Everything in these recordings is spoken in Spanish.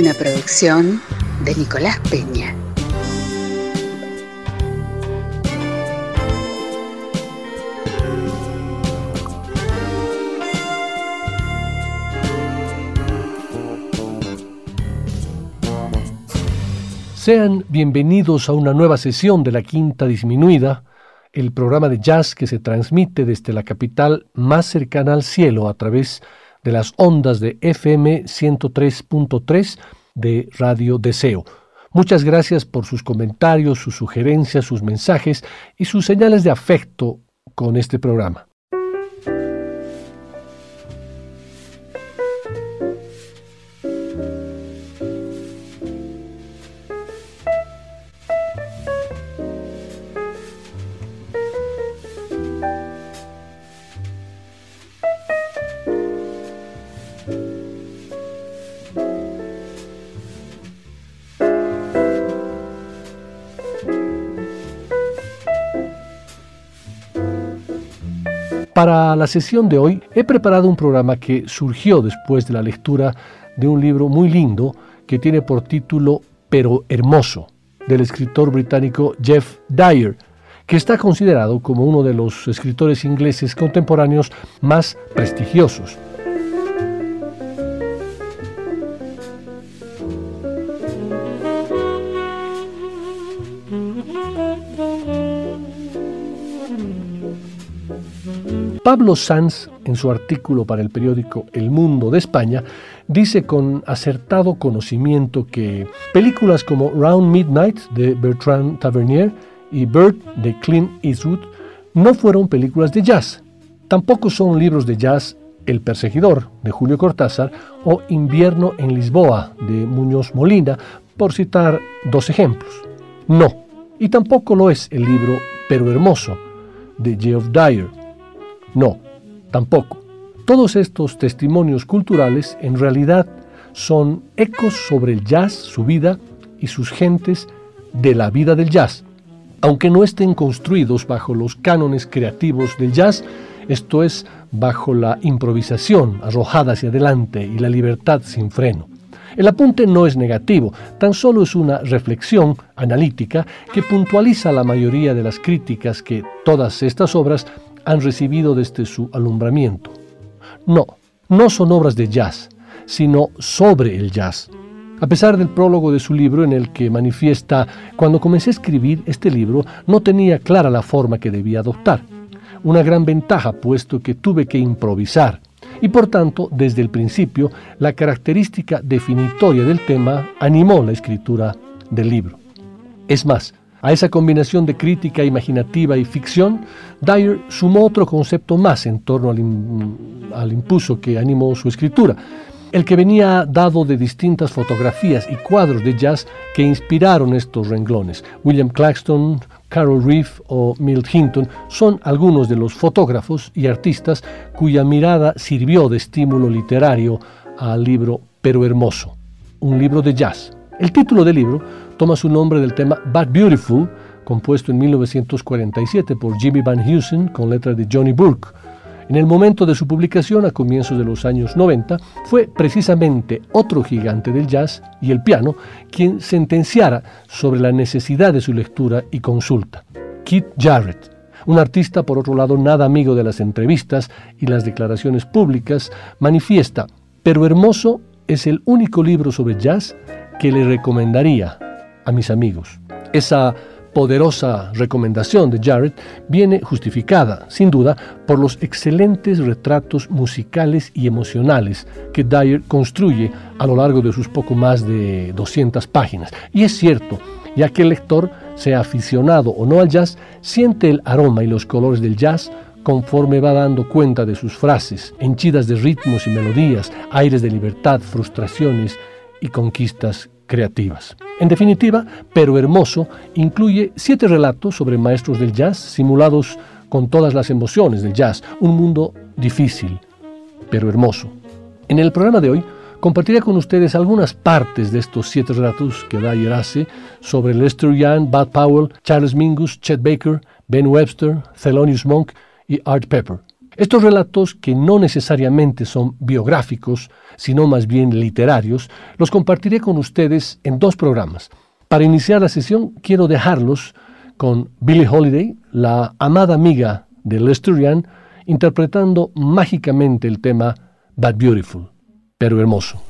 Una producción de Nicolás Peña. Sean bienvenidos a una nueva sesión de la Quinta Disminuida, el programa de jazz que se transmite desde la capital más cercana al cielo a través de de las ondas de FM 103.3 de Radio Deseo. Muchas gracias por sus comentarios, sus sugerencias, sus mensajes y sus señales de afecto con este programa. Para la sesión de hoy he preparado un programa que surgió después de la lectura de un libro muy lindo que tiene por título Pero Hermoso, del escritor británico Jeff Dyer, que está considerado como uno de los escritores ingleses contemporáneos más prestigiosos. Pablo Sanz, en su artículo para el periódico El Mundo de España, dice con acertado conocimiento que películas como Round Midnight de Bertrand Tavernier y Bird de Clint Eastwood no fueron películas de jazz. Tampoco son libros de jazz El perseguidor de Julio Cortázar o Invierno en Lisboa de Muñoz Molina, por citar dos ejemplos. No, y tampoco lo es el libro Pero Hermoso de Geoff Dyer no, tampoco. Todos estos testimonios culturales en realidad son ecos sobre el jazz, su vida y sus gentes de la vida del jazz. Aunque no estén construidos bajo los cánones creativos del jazz, esto es, bajo la improvisación arrojada hacia adelante y la libertad sin freno. El apunte no es negativo, tan solo es una reflexión analítica que puntualiza la mayoría de las críticas que todas estas obras han recibido desde su alumbramiento. No, no son obras de jazz, sino sobre el jazz. A pesar del prólogo de su libro en el que manifiesta, cuando comencé a escribir este libro no tenía clara la forma que debía adoptar. Una gran ventaja puesto que tuve que improvisar y por tanto desde el principio la característica definitoria del tema animó la escritura del libro. Es más, a esa combinación de crítica imaginativa y ficción, Dyer sumó otro concepto más en torno al, impulso que animó su escritura, el que venía dado de distintas fotografías y cuadros de jazz que inspiraron estos renglones. William Claxton, Carol Reeve o Milt Hinton son algunos de los fotógrafos y artistas cuya mirada sirvió de estímulo literario al libro Pero Hermoso, un libro de jazz. El título del libro toma su nombre del tema But Beautiful, compuesto en 1947 por Jimmy Van Heusen con letra de Johnny Burke. En el momento de su publicación, a comienzos de los años 90, fue precisamente otro gigante del jazz y el piano quien sentenciara sobre la necesidad de su lectura y consulta. Keith Jarrett, un artista por otro lado nada amigo de las entrevistas y las declaraciones públicas, manifiesta, pero hermoso es el único libro sobre jazz que le recomendaría a mis amigos. Esa poderosa recomendación de Jarrett viene justificada, sin duda, por los excelentes retratos musicales y emocionales que Dyer construye a lo largo de sus poco más de 200 páginas. Y es cierto, ya que el lector, sea aficionado o no al jazz, siente el aroma y los colores del jazz conforme va dando cuenta de sus frases, henchidas de ritmos y melodías, aires de libertad, frustraciones y conquistas creativas. En definitiva, Pero Hermoso incluye siete relatos sobre maestros del jazz simulados con todas las emociones del jazz, un mundo difícil, pero hermoso. En el programa de hoy compartiré con ustedes algunas partes de estos siete relatos que Dyer hace sobre Lester Young, Bud Powell, Charles Mingus, Chet Baker, Ben Webster, Thelonious Monk y Art Pepper. Estos relatos, que no necesariamente son biográficos, sino más bien literarios, los compartiré con ustedes en dos programas. Para iniciar la sesión quiero dejarlos con Billie Holiday, la amada amiga de Lester Young, interpretando mágicamente el tema But Beautiful, pero hermoso.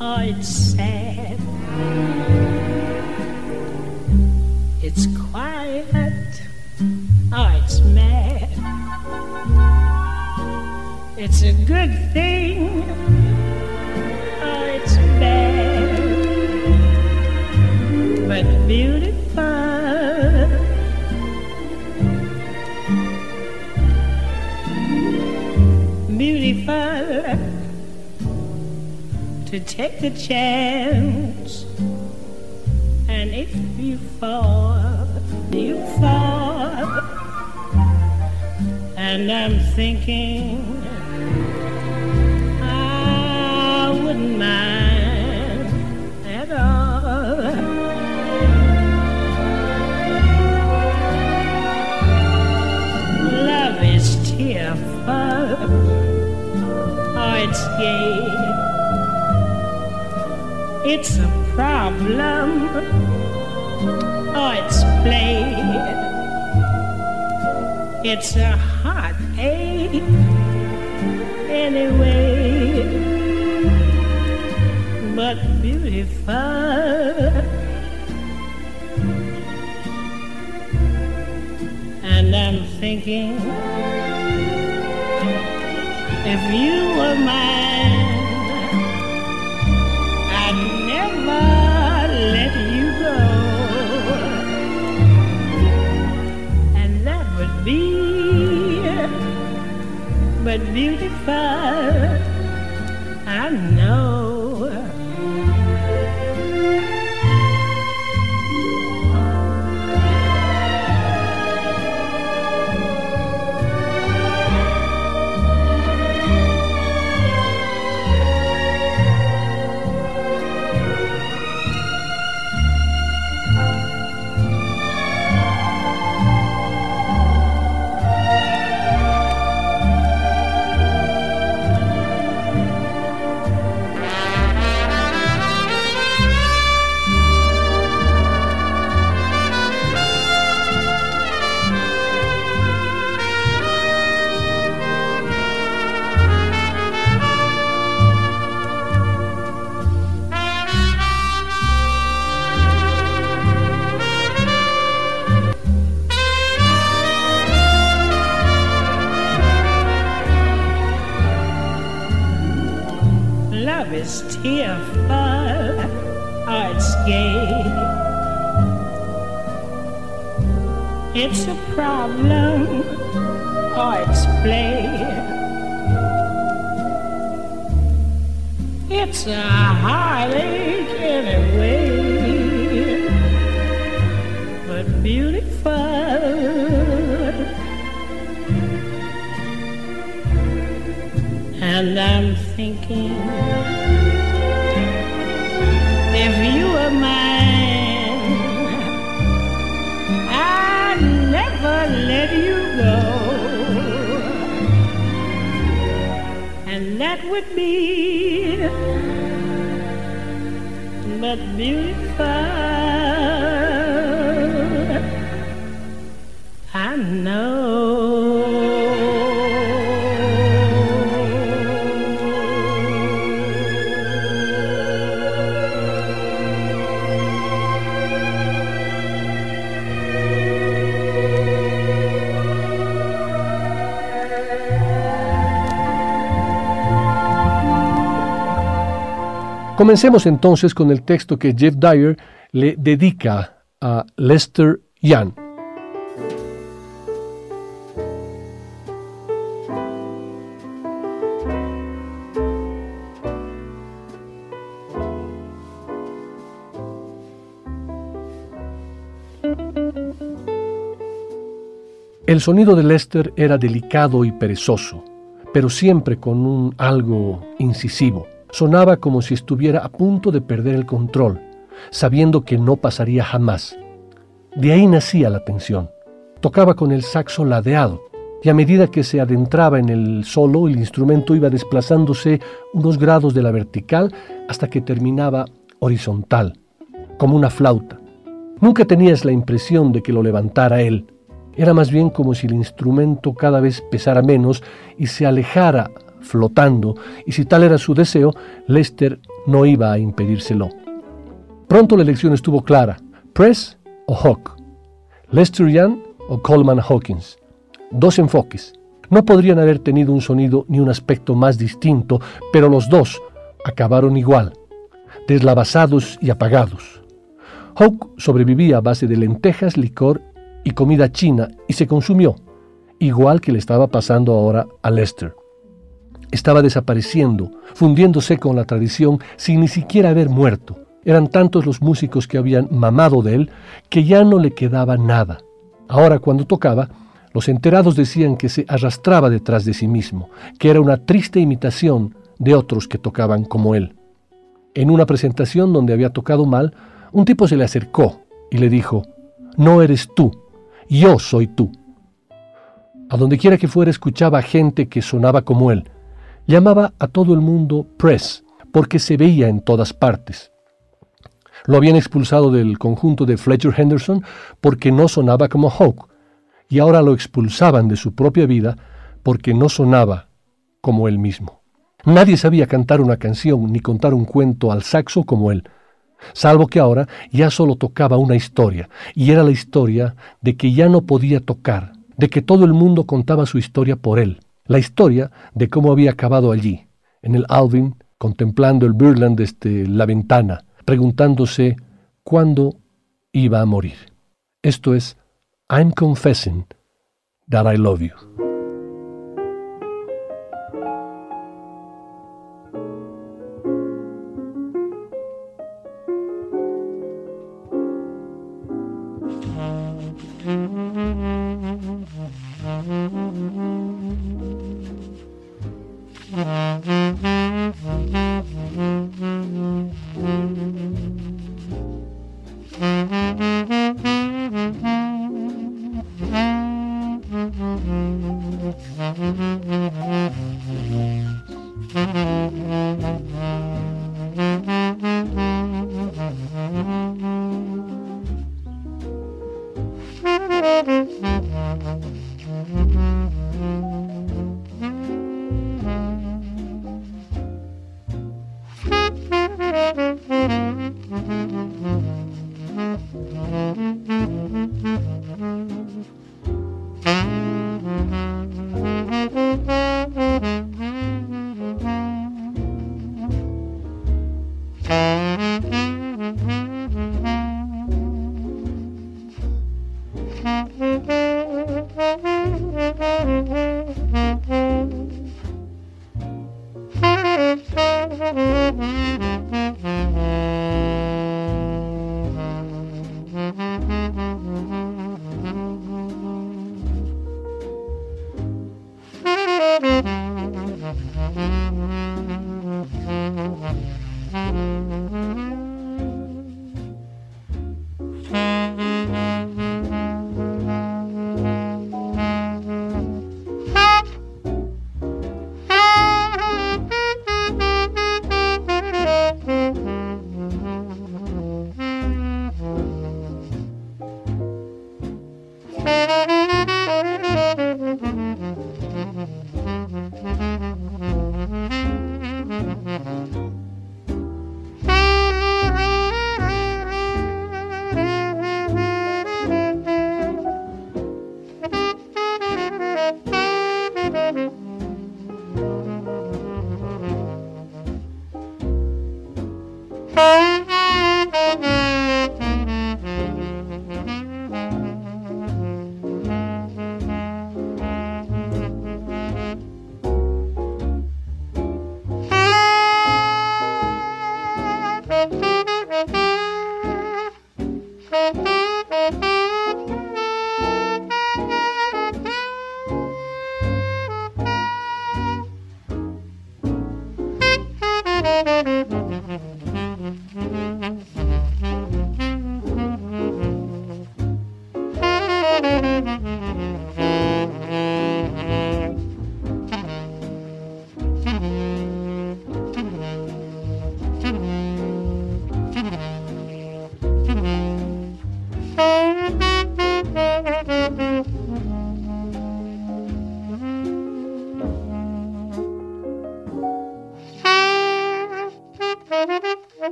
Oh, it's sad. It's quiet, oh, it's mad. It's a good thing, oh, it's bad, but beautiful. To take a chance. And if you fall, you fall. And I'm thinking I wouldn't mind at all. Love is tearful, oh, it's gay. It's a problem, oh, it's play. It's a heartache anyway, but beautiful. And I'm thinking if you were mine, but It's a problem, oh, it's play. It's a heartache anyway, but beautiful. And I'm thinking if you were mine, let you go. And that would be but beautiful. I know. Comencemos entonces con el texto que Jeff Dyer le dedica a Lester Young. El sonido de Lester era delicado y perezoso, pero siempre con un algo incisivo. Sonaba como si estuviera a punto de perder el control, sabiendo que no pasaría jamás. De ahí nacía la tensión. Tocaba con el saxo ladeado, y a medida que se adentraba en el solo, el instrumento iba desplazándose unos grados de la vertical hasta que terminaba horizontal, como una flauta. Nunca tenías la impresión de que lo levantara él, era más bien como si el instrumento cada vez pesara menos y se alejara flotando, y si tal era su deseo, Lester no iba a impedírselo. Pronto la elección estuvo clara, Press o Hawk, Lester Young o Coleman Hawkins. Dos enfoques. No podrían haber tenido un sonido ni un aspecto más distinto, pero los dos acabaron igual, deslavazados y apagados. Hawk sobrevivía a base de lentejas, licor y comida china y se consumió, igual que le estaba pasando ahora a Lester. Estaba desapareciendo, fundiéndose con la tradición sin ni siquiera haber muerto. Eran tantos los músicos que habían mamado de él que ya no le quedaba nada. Ahora cuando tocaba, los enterados decían que se arrastraba detrás de sí mismo, que era una triste imitación de otros que tocaban como él. En una presentación donde había tocado mal, un tipo se le acercó y le dijo, No eres tú, yo soy tú. A donde quiera que fuera escuchaba gente que sonaba como él. Llamaba a todo el mundo Press, porque se veía en todas partes. Lo habían expulsado del conjunto de Fletcher Henderson porque no sonaba como Hawk, y ahora lo expulsaban de su propia vida porque no sonaba como él mismo. Nadie sabía cantar una canción ni contar un cuento al saxo como él salvo que ahora ya solo tocaba una historia, y era la historia de que ya no podía tocar, de que todo el mundo contaba su historia por él, la historia de cómo había acabado allí, en el Alvin, contemplando el Burland desde la ventana, preguntándose cuándo iba a morir. Esto es I'm confessing that I love you.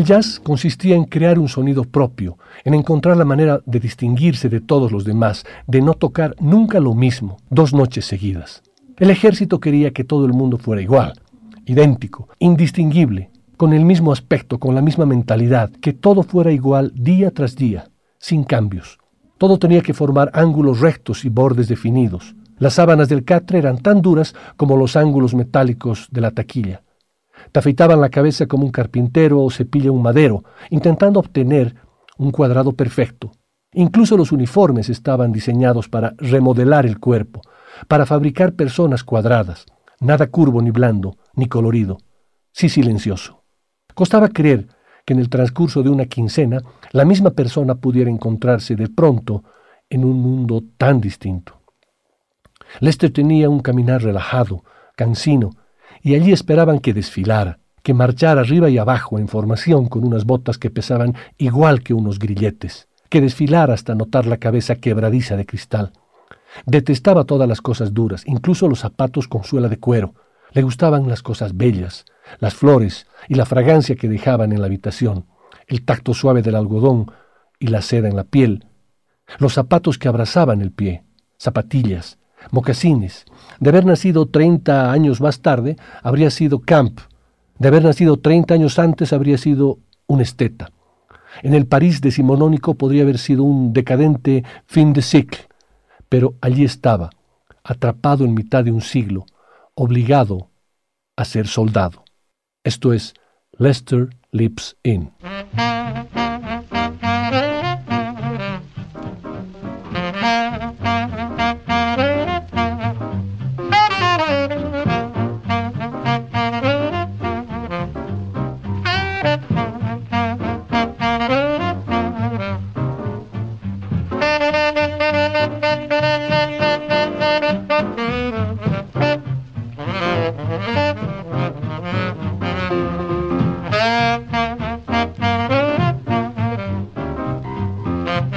El jazz consistía en crear un sonido propio, en encontrar la manera de distinguirse de todos los demás, de no tocar nunca lo mismo, dos noches seguidas. El ejército quería que todo el mundo fuera igual, idéntico, indistinguible, con el mismo aspecto, con la misma mentalidad, que todo fuera igual día tras día, sin cambios. Todo tenía que formar ángulos rectos y bordes definidos. Las sábanas del catre eran tan duras como los ángulos metálicos de la taquilla. Te afeitaban la cabeza como un carpintero o cepilla un madero, intentando obtener un cuadrado perfecto. Incluso los uniformes estaban diseñados para remodelar el cuerpo, para fabricar personas cuadradas, nada curvo ni blando, ni colorido, sí silencioso. Costaba creer que en el transcurso de una quincena la misma persona pudiera encontrarse de pronto en un mundo tan distinto. Lester tenía un caminar relajado, cansino, y allí esperaban que desfilara, que marchara arriba y abajo en formación con unas botas que pesaban igual que unos grilletes, que desfilara hasta notar la cabeza quebradiza de cristal. Detestaba todas las cosas duras, incluso los zapatos con suela de cuero. Le gustaban las cosas bellas, las flores y la fragancia que dejaban en la habitación, el tacto suave del algodón y la seda en la piel, los zapatos que abrazaban el pie, zapatillas, mocasines. De haber nacido 30 años más tarde, habría sido Camp. De haber nacido 30 años antes, habría sido un esteta. En el París decimonónico podría haber sido un decadente fin de siècle, pero allí estaba, atrapado en mitad de un siglo, obligado a ser soldado. Esto es Lester Lips In.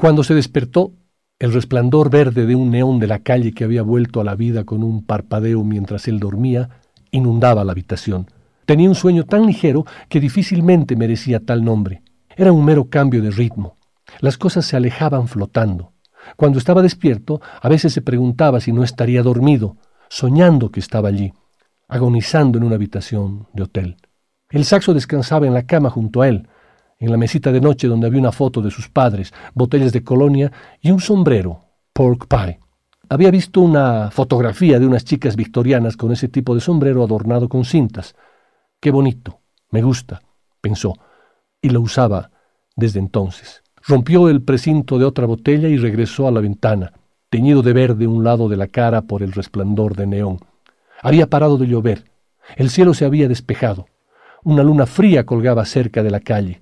Cuando se despertó, el resplandor verde de un neón de la calle que había vuelto a la vida con un parpadeo mientras él dormía inundaba la habitación. Tenía un sueño tan ligero que difícilmente merecía tal nombre. Era un mero cambio de ritmo. Las cosas se alejaban flotando. Cuando estaba despierto, a veces se preguntaba si no estaría dormido, soñando que estaba allí, agonizando en una habitación de hotel. El saxo descansaba en la cama junto a él, en la mesita de noche donde había una foto de sus padres, botellas de colonia y un sombrero, pork pie. Había visto una fotografía de unas chicas victorianas con ese tipo de sombrero adornado con cintas. Qué bonito, me gusta, pensó, y lo usaba desde entonces. Rompió el precinto de otra botella y regresó a la ventana, teñido de verde un lado de la cara por el resplandor de neón. Había parado de llover. El cielo se había despejado. Una luna fría colgaba cerca de la calle.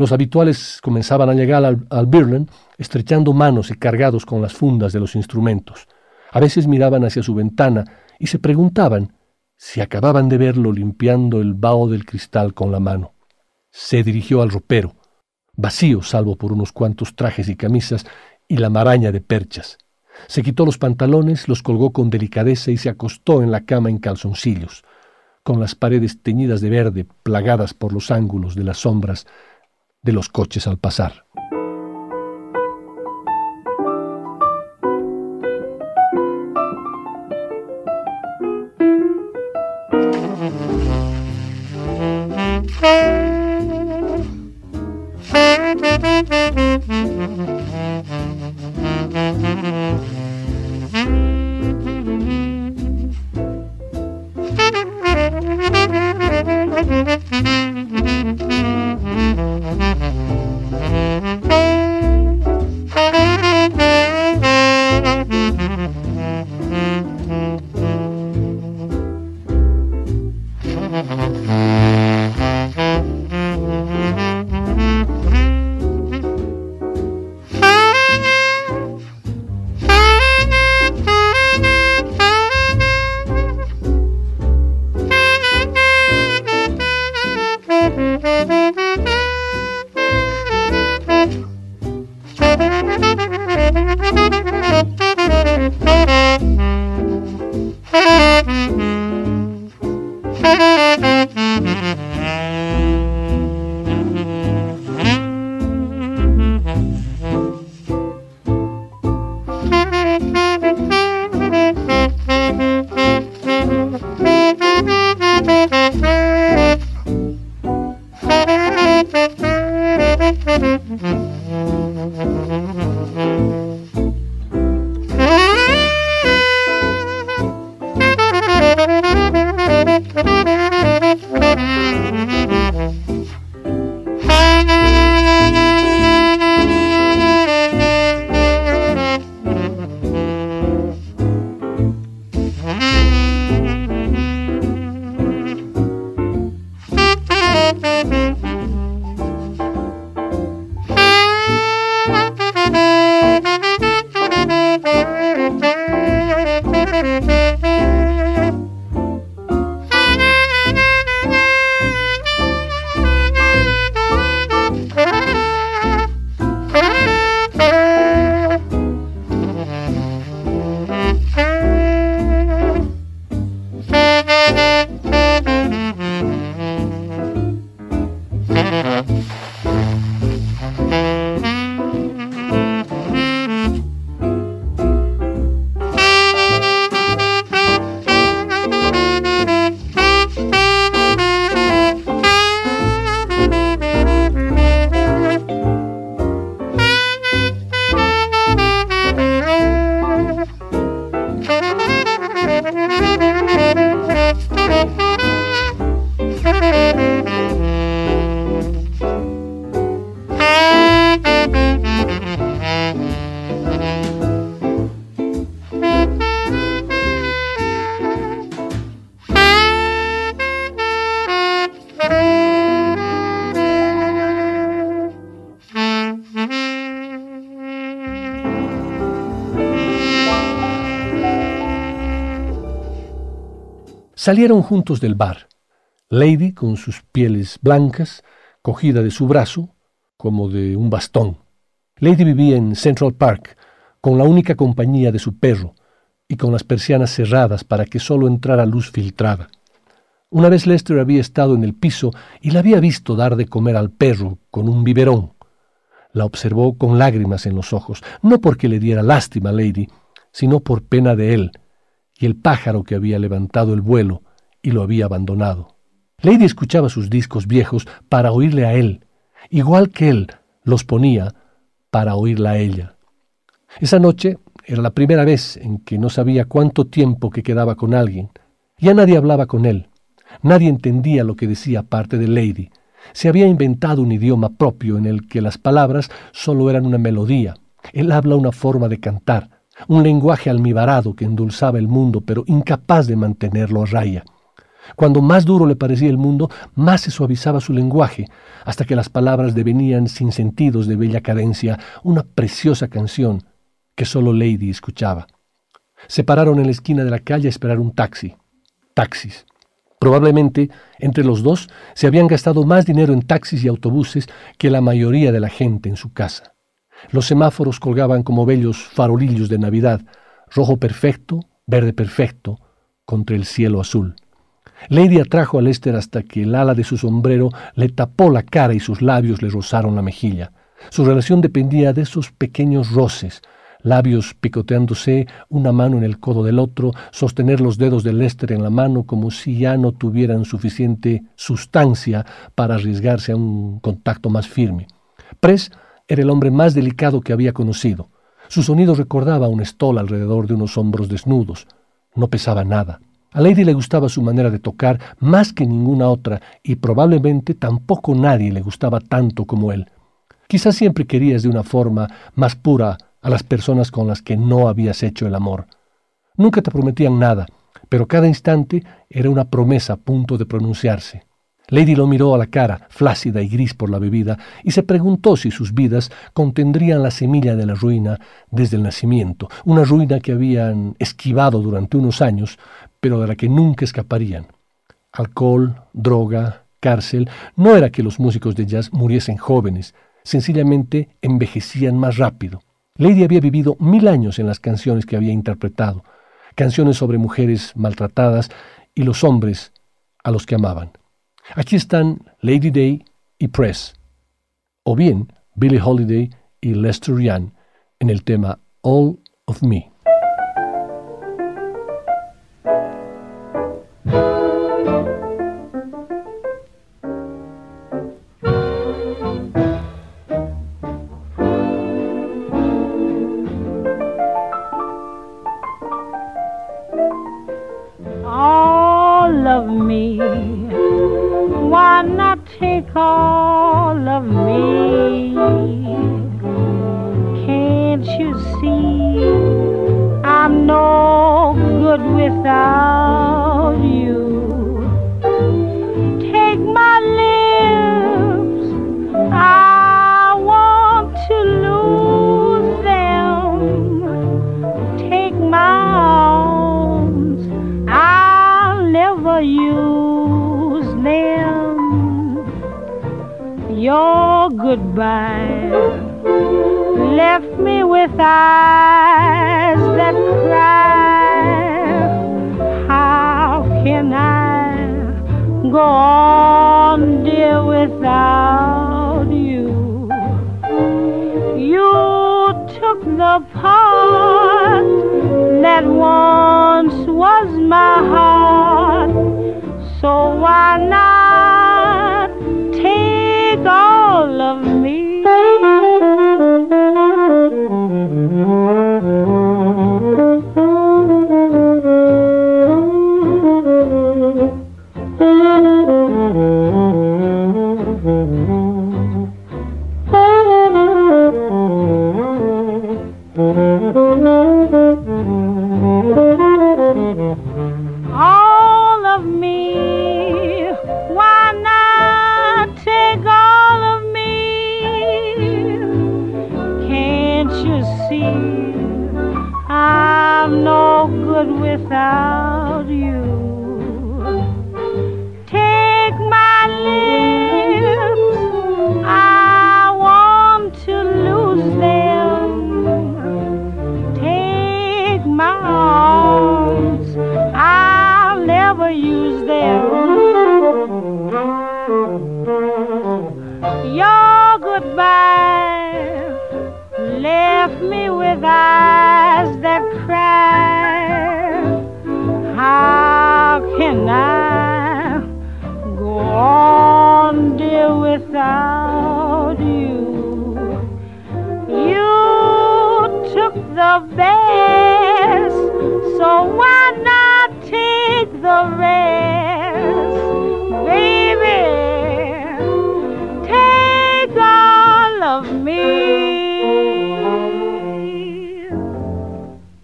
Los habituales comenzaban a llegar al, al estrechando manos y cargados con las fundas de los instrumentos. A veces miraban hacia su ventana y se preguntaban si acababan de verlo limpiando el vaho del cristal con la mano. Se dirigió al ropero, vacío salvo por unos cuantos trajes y camisas y la maraña de perchas. Se quitó los pantalones, los colgó con delicadeza y se acostó en la cama en calzoncillos, con las paredes teñidas de verde, plagadas por los ángulos de las sombras de los coches al pasar. Salieron juntos del bar. Lady, con sus pieles blancas, cogida de su brazo, como de un bastón. Lady vivía en Central Park, con la única compañía de su perro, y con las persianas cerradas para que solo entrara luz filtrada. Una vez Lester había estado en el piso y la había visto dar de comer al perro con un biberón. La observó con lágrimas en los ojos, no porque le diera lástima a Lady, sino por pena de él y el pájaro que había levantado el vuelo y lo había abandonado. Lady escuchaba sus discos viejos para oírle a él, igual que él los ponía para oírla a ella. Esa noche era la primera vez en que no sabía cuánto tiempo que quedaba con alguien. Ya nadie hablaba con él. Nadie entendía lo que decía parte de Lady. Se había inventado un idioma propio en el que las palabras solo eran una melodía. Él habla una forma de cantar, un lenguaje almibarado que endulzaba el mundo, pero incapaz de mantenerlo a raya. Cuando más duro le parecía el mundo, más se suavizaba su lenguaje, hasta que las palabras devenían sin sentidos de bella cadencia, una preciosa canción que solo Lady escuchaba. Se pararon en la esquina de la calle a esperar un taxi. Taxis. Probablemente entre los dos se habían gastado más dinero en taxis y autobuses que la mayoría de la gente en su casa. Los semáforos colgaban como bellos farolillos de Navidad, rojo perfecto, verde perfecto, contra el cielo azul. Lady atrajo a Lester hasta que el ala de su sombrero le tapó la cara y sus labios le rozaron la mejilla. Su relación dependía de esos pequeños roces, labios picoteándose, una mano en el codo del otro, sostener los dedos de Lester en la mano como si ya no tuvieran suficiente sustancia para arriesgarse a un contacto más firme. Press era el hombre más delicado que había conocido. Su sonido recordaba un estol alrededor de unos hombros desnudos. No pesaba nada. A Lady le gustaba su manera de tocar más que ninguna otra y probablemente tampoco nadie le gustaba tanto como él. Quizás siempre querías de una forma más pura a las personas con las que no habías hecho el amor. Nunca te prometían nada, pero cada instante era una promesa a punto de pronunciarse. Lady lo miró a la cara, flácida y gris por la bebida, y se preguntó si sus vidas contendrían la semilla de la ruina desde el nacimiento, una ruina que habían esquivado durante unos años, pero de la que nunca escaparían. Alcohol, droga, cárcel, no era que los músicos de jazz muriesen jóvenes, sencillamente envejecían más rápido. Lady había vivido mil años en las canciones que había interpretado, canciones sobre mujeres maltratadas y los hombres a los que amaban. Aquí están Lady Day y Press, o bien Billie Holiday y Lester Young en el tema All of Me. can I go on, dear, without you? You took the part that once was my heart, so why not?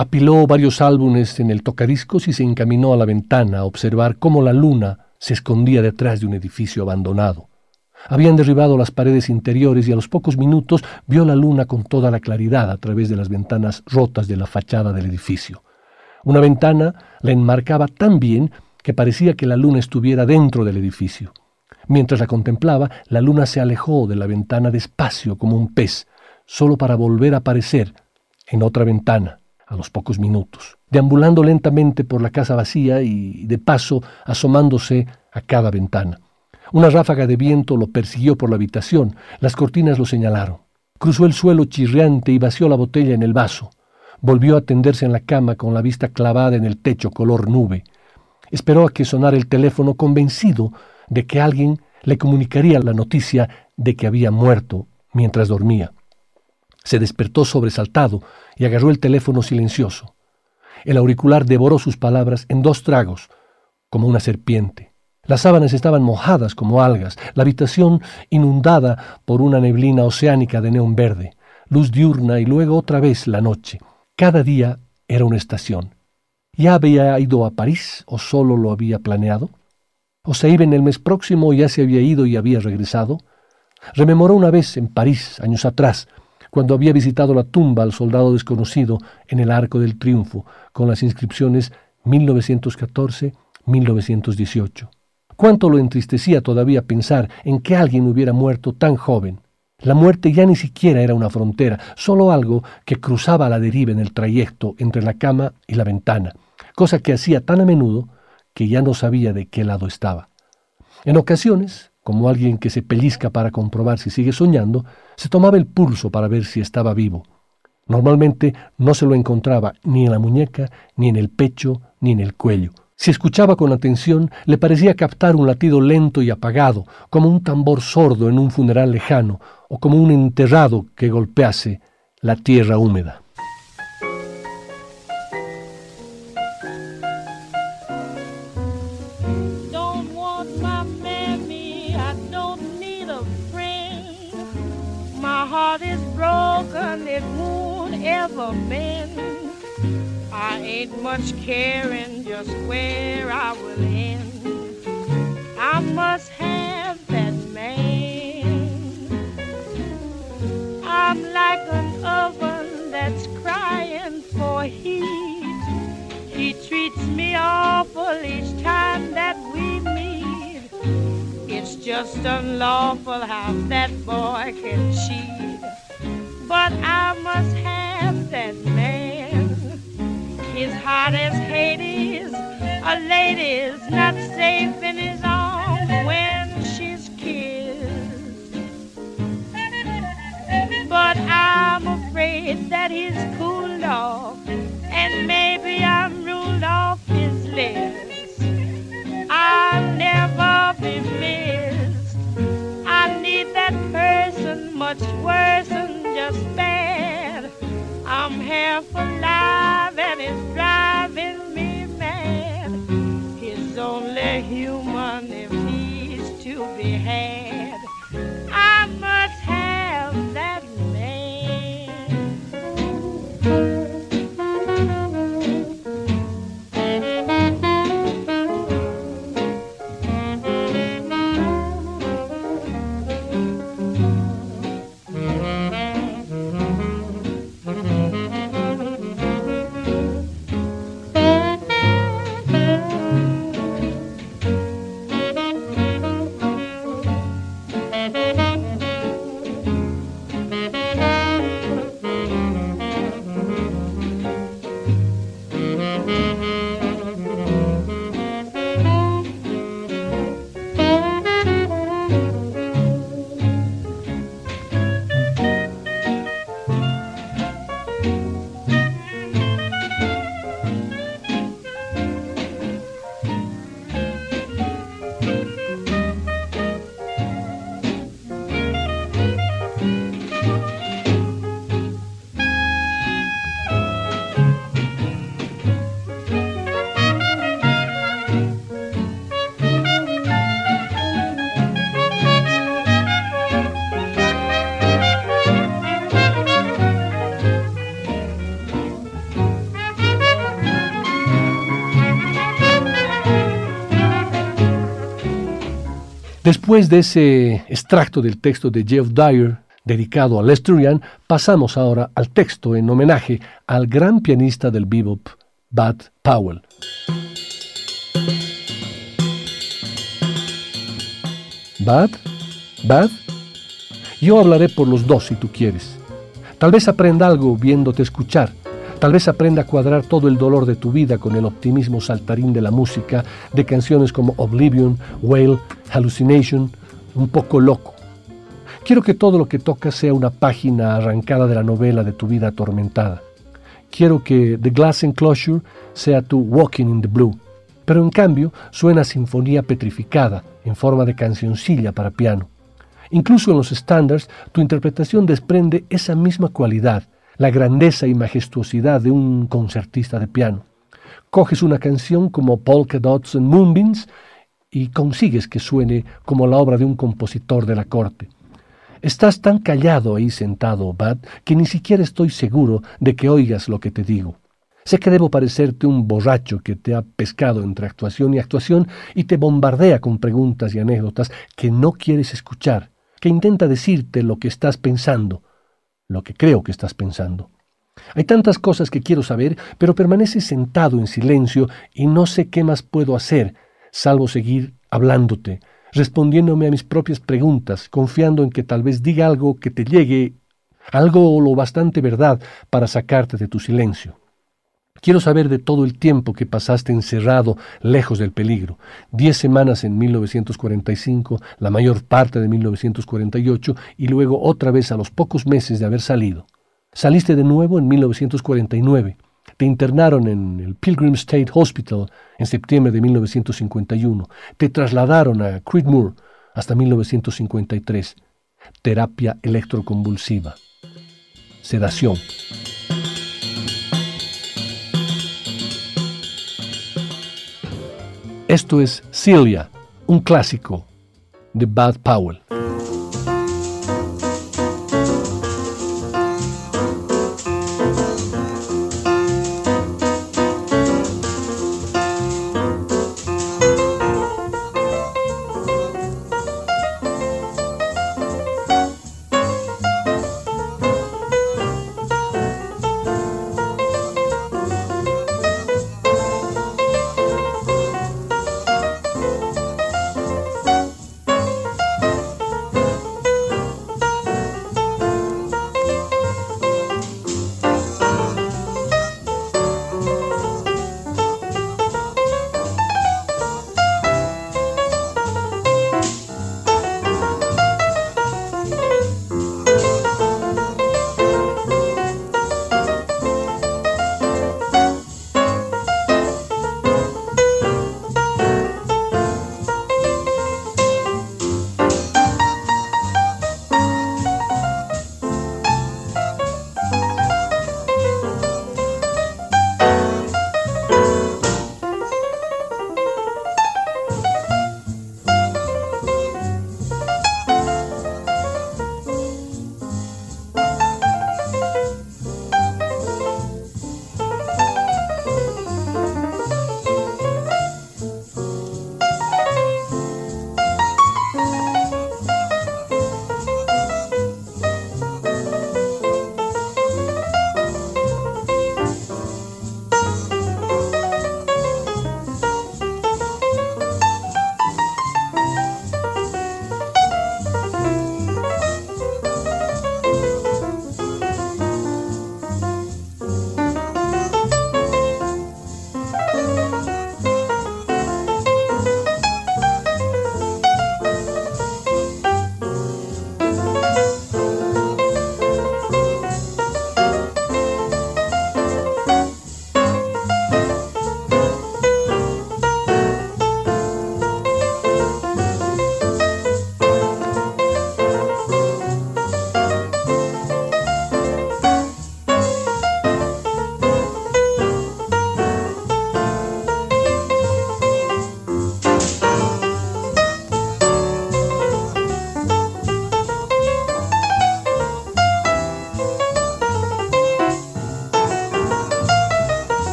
Apiló varios álbumes en el tocadiscos y se encaminó a la ventana a observar cómo la luna se escondía detrás de un edificio abandonado. Habían derribado las paredes interiores y a los pocos minutos vio la luna con toda la claridad a través de las ventanas rotas de la fachada del edificio. Una ventana la enmarcaba tan bien que parecía que la luna estuviera dentro del edificio. Mientras la contemplaba, la luna se alejó de la ventana despacio como un pez, solo para volver a aparecer en otra ventana a los pocos minutos, deambulando lentamente por la casa vacía y de paso asomándose a cada ventana. Una ráfaga de viento lo persiguió por la habitación, las cortinas lo señalaron. Cruzó el suelo chirriante y vació la botella en el vaso. Volvió a tenderse en la cama con la vista clavada en el techo color nube. Esperó a que sonara el teléfono convencido de que alguien le comunicaría la noticia de que había muerto mientras dormía. Se despertó sobresaltado y agarró el teléfono silencioso. El auricular devoró sus palabras en dos tragos, como una serpiente. Las sábanas estaban mojadas como algas, la habitación inundada por una neblina oceánica de neón verde, luz diurna y luego otra vez la noche. Cada día era una estación. ¿Ya había ido a París o solo lo había planeado? ¿O se iba en el mes próximo o ya se había ido y había regresado? Rememoró una vez en París, años atrás, cuando había visitado la tumba al soldado desconocido en el Arco del Triunfo, con las inscripciones 1914-1918. Cuánto lo entristecía todavía pensar en que alguien hubiera muerto tan joven. La muerte ya ni siquiera era una frontera, solo algo que cruzaba la deriva en el trayecto entre la cama y la ventana, cosa que hacía tan a menudo que ya no sabía de qué lado estaba. En ocasiones, como alguien que se pellizca para comprobar si sigue soñando, se tomaba el pulso para ver si estaba vivo. Normalmente no se lo encontraba ni en la muñeca, ni en el pecho, ni en el cuello. Si escuchaba con atención, le parecía captar un latido lento y apagado, como un tambor sordo en un funeral lejano, o como un enterrado que golpease la tierra húmeda. Ever mend. I ain't much caring just where I will end. I must have that man. I'm like an oven that's crying for heat. He treats me awful each time that we meet. It's just unlawful how that boy can cheat. But I must have that man. His heart is Hades, a lady's not safe in his arms when she's kissed. But I'm afraid that he's cooled off, and maybe I'm ruled off his list. I'll never be missed. That person much worse than just bad. I'm half alive and it's driving me mad. He's only human if he's to be had. Después de ese extracto del texto de Jeff Dyer dedicado a Lester Young, pasamos ahora al texto en homenaje al gran pianista del bebop, Bud Powell. Bud, Bud, yo hablaré por los dos si tú quieres. Tal vez aprenda algo viéndote escuchar. Tal vez aprenda a cuadrar todo el dolor de tu vida con el optimismo saltarín de la música, de canciones como Oblivion, Whale, Hallucination, un poco loco. Quiero que todo lo que tocas sea una página arrancada de la novela de tu vida atormentada. Quiero que The Glass Enclosure sea tu Walking in the Blue, pero en cambio suena sinfonía petrificada en forma de cancioncilla para piano. Incluso en los estándares, tu interpretación desprende esa misma cualidad, la grandeza y majestuosidad de un concertista de piano. Coges una canción como Polka Dots and Moonbeams y consigues que suene como la obra de un compositor de la corte. Estás tan callado ahí sentado, Bud, que ni siquiera estoy seguro de que oigas lo que te digo. Sé que debo parecerte un borracho que te ha pescado entre actuación y actuación y te bombardea con preguntas y anécdotas que no quieres escuchar, que intenta decirte lo que estás pensando, lo que creo que estás pensando. Hay tantas cosas que quiero saber, pero permaneces sentado en silencio y no sé qué más puedo hacer, salvo seguir hablándote, respondiéndome a mis propias preguntas, confiando en que tal vez diga algo que te llegue, algo lo bastante verdad para sacarte de tu silencio. Quiero saber de todo el tiempo que pasaste encerrado lejos del peligro. Diez semanas en 1945, la mayor parte de 1948 y luego otra vez a los pocos meses de haber salido. Saliste de nuevo en 1949. Te internaron en el Pilgrim State Hospital en septiembre de 1951. Te trasladaron a Creedmoor hasta 1953. Terapia electroconvulsiva. Sedación. Esto es Celia, un clásico de Bud Powell.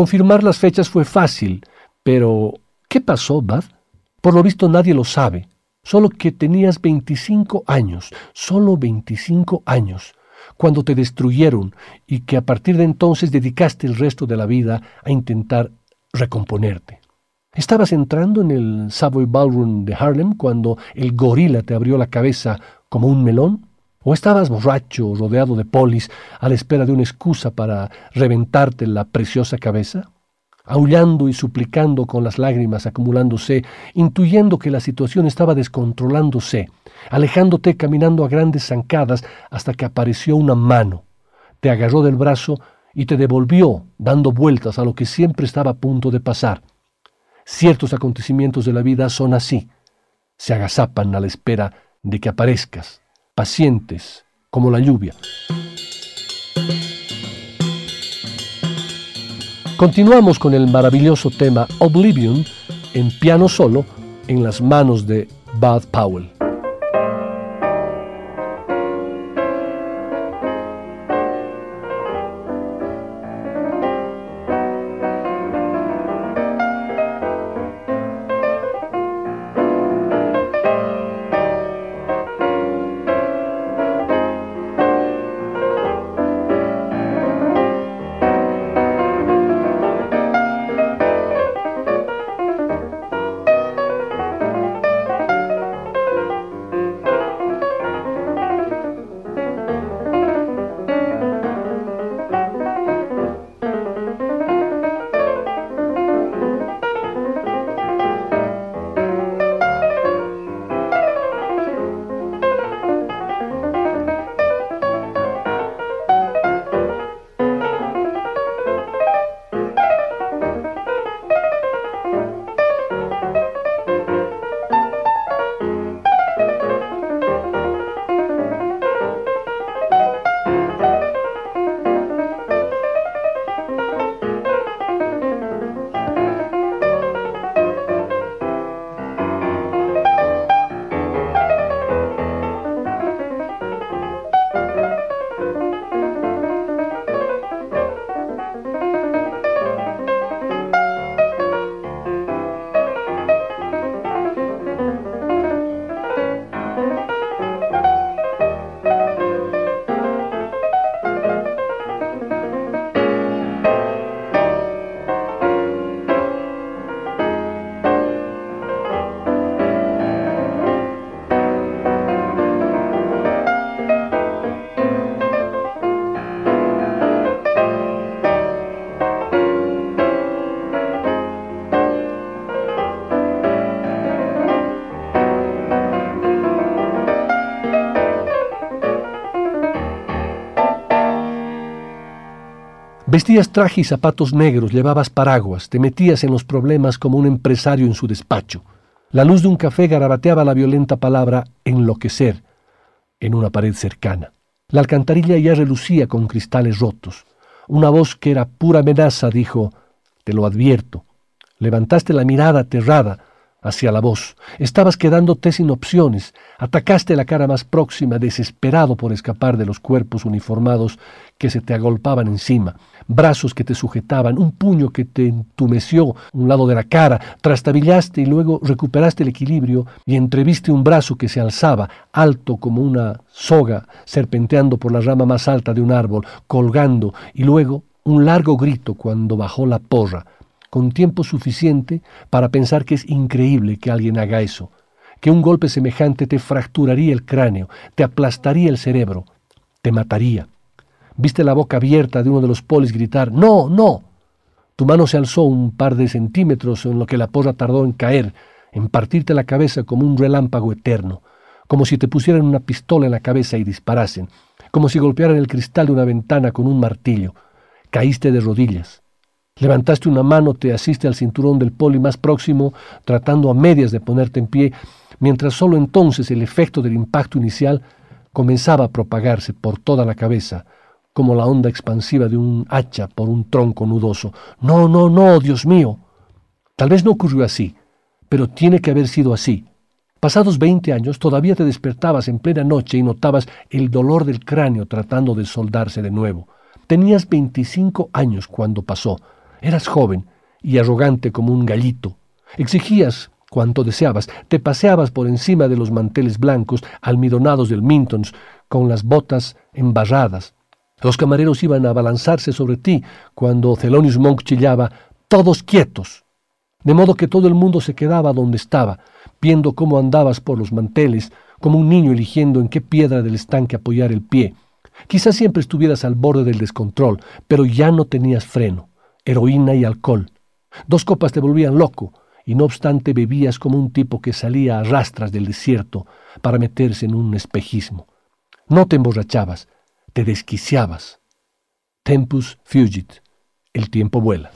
Confirmar las fechas fue fácil, pero ¿qué pasó, Bud? Por lo visto nadie lo sabe, solo que tenías 25 años, solo 25 años, cuando te destruyeron y que a partir de entonces dedicaste el resto de la vida a intentar recomponerte. Estabas entrando en el Savoy Ballroom de Harlem cuando el gorila te abrió la cabeza como un melón. ¿O estabas borracho, rodeado de polis, a la espera de una excusa para reventarte la preciosa cabeza? Aullando y suplicando con las lágrimas acumulándose, intuyendo que la situación estaba descontrolándose, alejándote caminando a grandes zancadas hasta que apareció una mano, te agarró del brazo y te devolvió, dando vueltas a lo que siempre estaba a punto de pasar. Ciertos acontecimientos de la vida son así, se agazapan a la espera de que aparezcas pacientes como la lluvia. Continuamos con el maravilloso tema Oblivion en piano solo en las manos de Bud Powell. Vestías traje y zapatos negros, llevabas paraguas, te metías en los problemas como un empresario en su despacho. La luz de un café garabateaba la violenta palabra enloquecer en una pared cercana. La alcantarilla ya relucía con cristales rotos. Una voz que era pura amenaza dijo, Te lo advierto. Levantaste la mirada aterrada hacia la voz. Estabas quedándote sin opciones. Atacaste la cara más próxima, desesperado por escapar de los cuerpos uniformados que se te agolpaban encima. Brazos que te sujetaban, un puño que te entumeció un lado de la cara. Trastabillaste y luego recuperaste el equilibrio y entreviste un brazo que se alzaba, alto como una soga, serpenteando por la rama más alta de un árbol, colgando, y luego un largo grito cuando bajó la porra con tiempo suficiente para pensar que es increíble que alguien haga eso, que un golpe semejante te fracturaría el cráneo, te aplastaría el cerebro, te mataría. Viste la boca abierta de uno de los polis gritar, ¡No, no! Tu mano se alzó un par de centímetros en lo que la porra tardó en caer, en partirte la cabeza como un relámpago eterno, como si te pusieran una pistola en la cabeza y disparasen, como si golpearan el cristal de una ventana con un martillo. Caíste de rodillas. Levantaste una mano, te asiste al cinturón del poli más próximo, tratando a medias de ponerte en pie, mientras solo entonces el efecto del impacto inicial comenzaba a propagarse por toda la cabeza, como la onda expansiva de un hacha por un tronco nudoso. No, no, no, Dios mío. Tal vez no ocurrió así, pero tiene que haber sido así. Pasados veinte años todavía te despertabas en plena noche y notabas el dolor del cráneo tratando de soldarse de nuevo. Tenías veinticinco años cuando pasó, Eras joven y arrogante como un gallito. Exigías cuanto deseabas, te paseabas por encima de los manteles blancos almidonados del Mintons con las botas embarradas. Los camareros iban a abalanzarse sobre ti cuando Thelonious Monk chillaba todos quietos. De modo que todo el mundo se quedaba donde estaba, viendo cómo andabas por los manteles, como un niño eligiendo en qué piedra del estanque apoyar el pie. Quizás siempre estuvieras al borde del descontrol, pero ya no tenías freno. Heroína y alcohol. Dos copas te volvían loco, y no obstante bebías como un tipo que salía a rastras del desierto para meterse en un espejismo. No te emborrachabas, te desquiciabas. Tempus fugit. El tiempo vuela.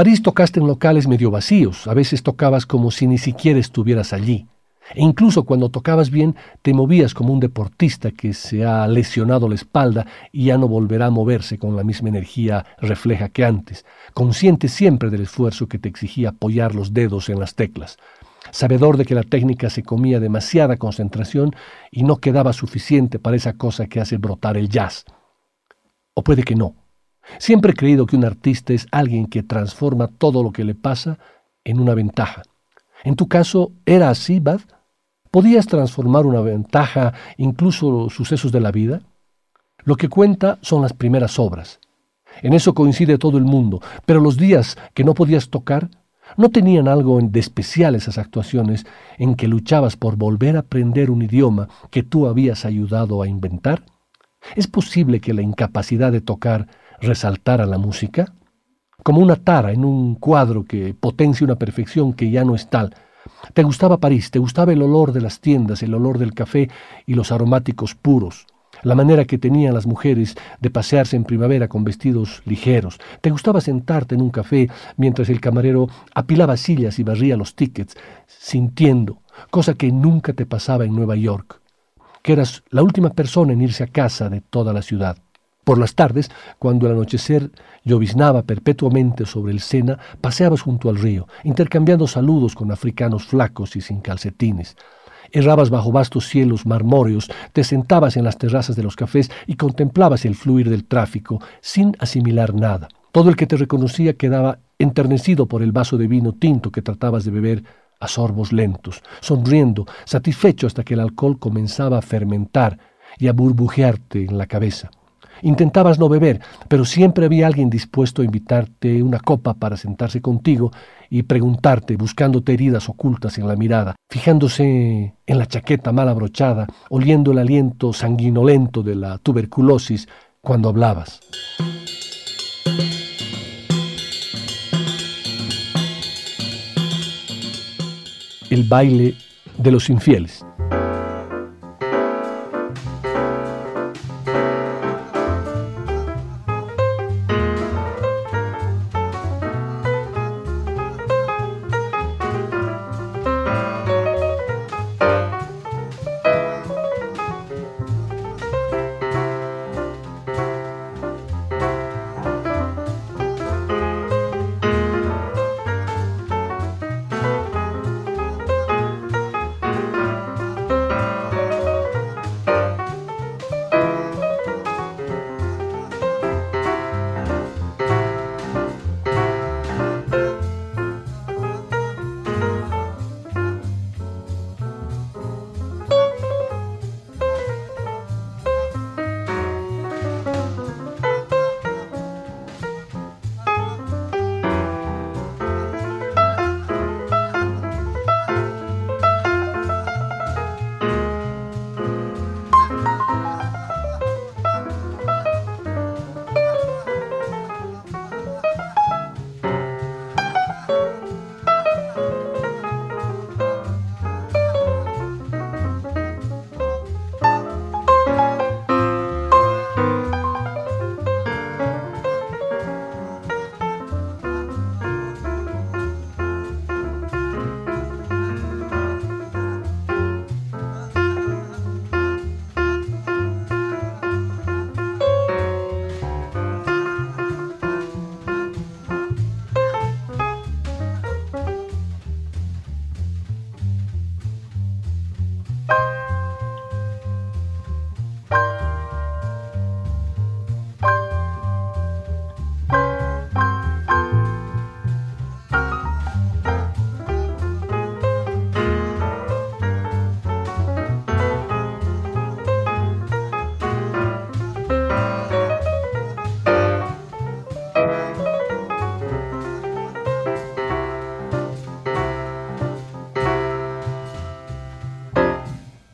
París tocaste en locales medio vacíos, a veces tocabas como si ni siquiera estuvieras allí. E incluso cuando tocabas bien, te movías como un deportista que se ha lesionado la espalda y ya no volverá a moverse con la misma energía refleja que antes, consciente siempre del esfuerzo que te exigía apoyar los dedos en las teclas, sabedor de que la técnica se comía demasiada concentración y no quedaba suficiente para esa cosa que hace brotar el jazz. O puede que no. Siempre he creído que un artista es alguien que transforma todo lo que le pasa en una ventaja. En tu caso, ¿era así, Bad? ¿Podías transformar una ventaja incluso los sucesos de la vida? Lo que cuenta son las primeras obras. En eso coincide todo el mundo, pero los días que no podías tocar, ¿no tenían algo de especial esas actuaciones en que luchabas por volver a aprender un idioma que tú habías ayudado a inventar? ¿Es posible que la incapacidad de tocar resaltar a la música? Como una tara en un cuadro que potencia una perfección que ya no es tal. Te gustaba París, te gustaba el olor de las tiendas, el olor del café y los aromáticos puros, la manera que tenían las mujeres de pasearse en primavera con vestidos ligeros. Te gustaba sentarte en un café mientras el camarero apilaba sillas y barría los tickets, sintiendo, cosa que nunca te pasaba en Nueva York, que eras la última persona en irse a casa de toda la ciudad. Por las tardes, cuando el anochecer lloviznaba perpetuamente sobre el Sena, paseabas junto al río, intercambiando saludos con africanos flacos y sin calcetines. Errabas bajo vastos cielos marmóreos, te sentabas en las terrazas de los cafés y contemplabas el fluir del tráfico, sin asimilar nada. Todo el que te reconocía quedaba enternecido por el vaso de vino tinto que tratabas de beber a sorbos lentos, sonriendo, satisfecho hasta que el alcohol comenzaba a fermentar y a burbujearte en la cabeza. Intentabas no beber, pero siempre había alguien dispuesto a invitarte una copa para sentarse contigo y preguntarte, buscándote heridas ocultas en la mirada, fijándose en la chaqueta mal abrochada, oliendo el aliento sanguinolento de la tuberculosis cuando hablabas. El baile de los infieles.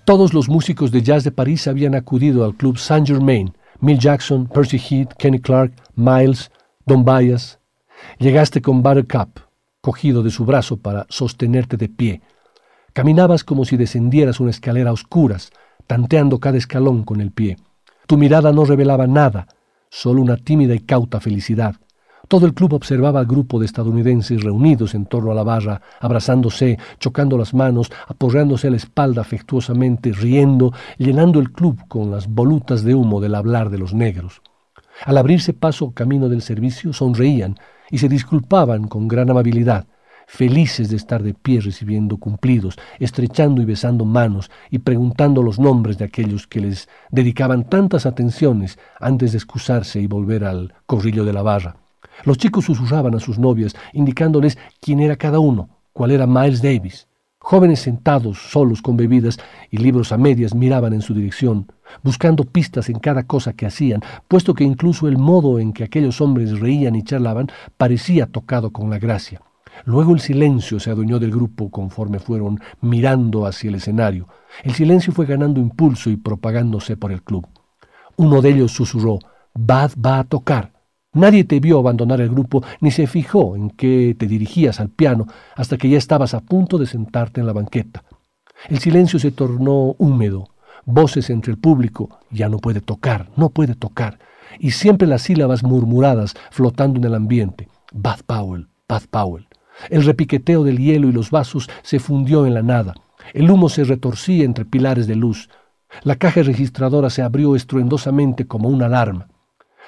Todos los músicos de jazz de París habían acudido al club Saint Germain, Mill Jackson, Percy Heath, Kenny Clark, Miles, Don Byas. Llegaste con Buttercup, cogido de su brazo para sostenerte de pie. Caminabas como si descendieras una escalera a oscuras, tanteando cada escalón con el pie. Tu mirada no revelaba nada, solo una tímida y cauta felicidad. Todo el club observaba al grupo de estadounidenses reunidos en torno a la barra, abrazándose, chocando las manos, apoyándose a la espalda afectuosamente, riendo, llenando el club con las volutas de humo del hablar de los negros. Al abrirse paso camino del servicio, sonreían y se disculpaban con gran amabilidad, felices de estar de pie recibiendo cumplidos, estrechando y besando manos y preguntando los nombres de aquellos que les dedicaban tantas atenciones antes de excusarse y volver al corrillo de la barra. Los chicos susurraban a sus novias, indicándoles quién era cada uno, cuál era Miles Davis. Jóvenes sentados, solos, con bebidas y libros a medias, miraban en su dirección, buscando pistas en cada cosa que hacían, puesto que incluso el modo en que aquellos hombres reían y charlaban parecía tocado con la gracia. Luego el silencio se adueñó del grupo conforme fueron mirando hacia el escenario. El silencio fue ganando impulso y propagándose por el club. Uno de ellos susurró, Bad va a tocar. Nadie te vio abandonar el grupo ni se fijó en que te dirigías al piano hasta que ya estabas a punto de sentarte en la banqueta. El silencio se tornó húmedo, voces entre el público, ya no puede tocar, no puede tocar, y siempre las sílabas murmuradas flotando en el ambiente. Bath Powell, Bath Powell. El repiqueteo del hielo y los vasos se fundió en la nada. El humo se retorcía entre pilares de luz. La caja registradora se abrió estruendosamente como una alarma.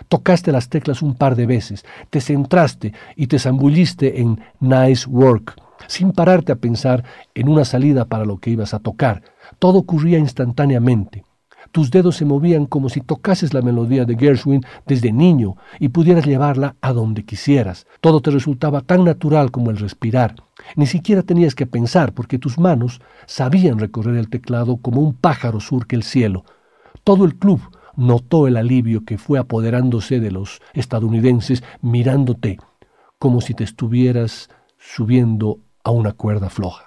Tocaste las teclas un par de veces, te centraste y te zambulliste en nice work, sin pararte a pensar en una salida para lo que ibas a tocar. Todo ocurría instantáneamente. Tus dedos se movían como si tocases la melodía de Gershwin desde niño y pudieras llevarla a donde quisieras. Todo te resultaba tan natural como el respirar. Ni siquiera tenías que pensar porque tus manos sabían recorrer el teclado como un pájaro surque el cielo. Todo el club notó el alivio que fue apoderándose de los estadounidenses mirándote como si te estuvieras subiendo a una cuerda floja.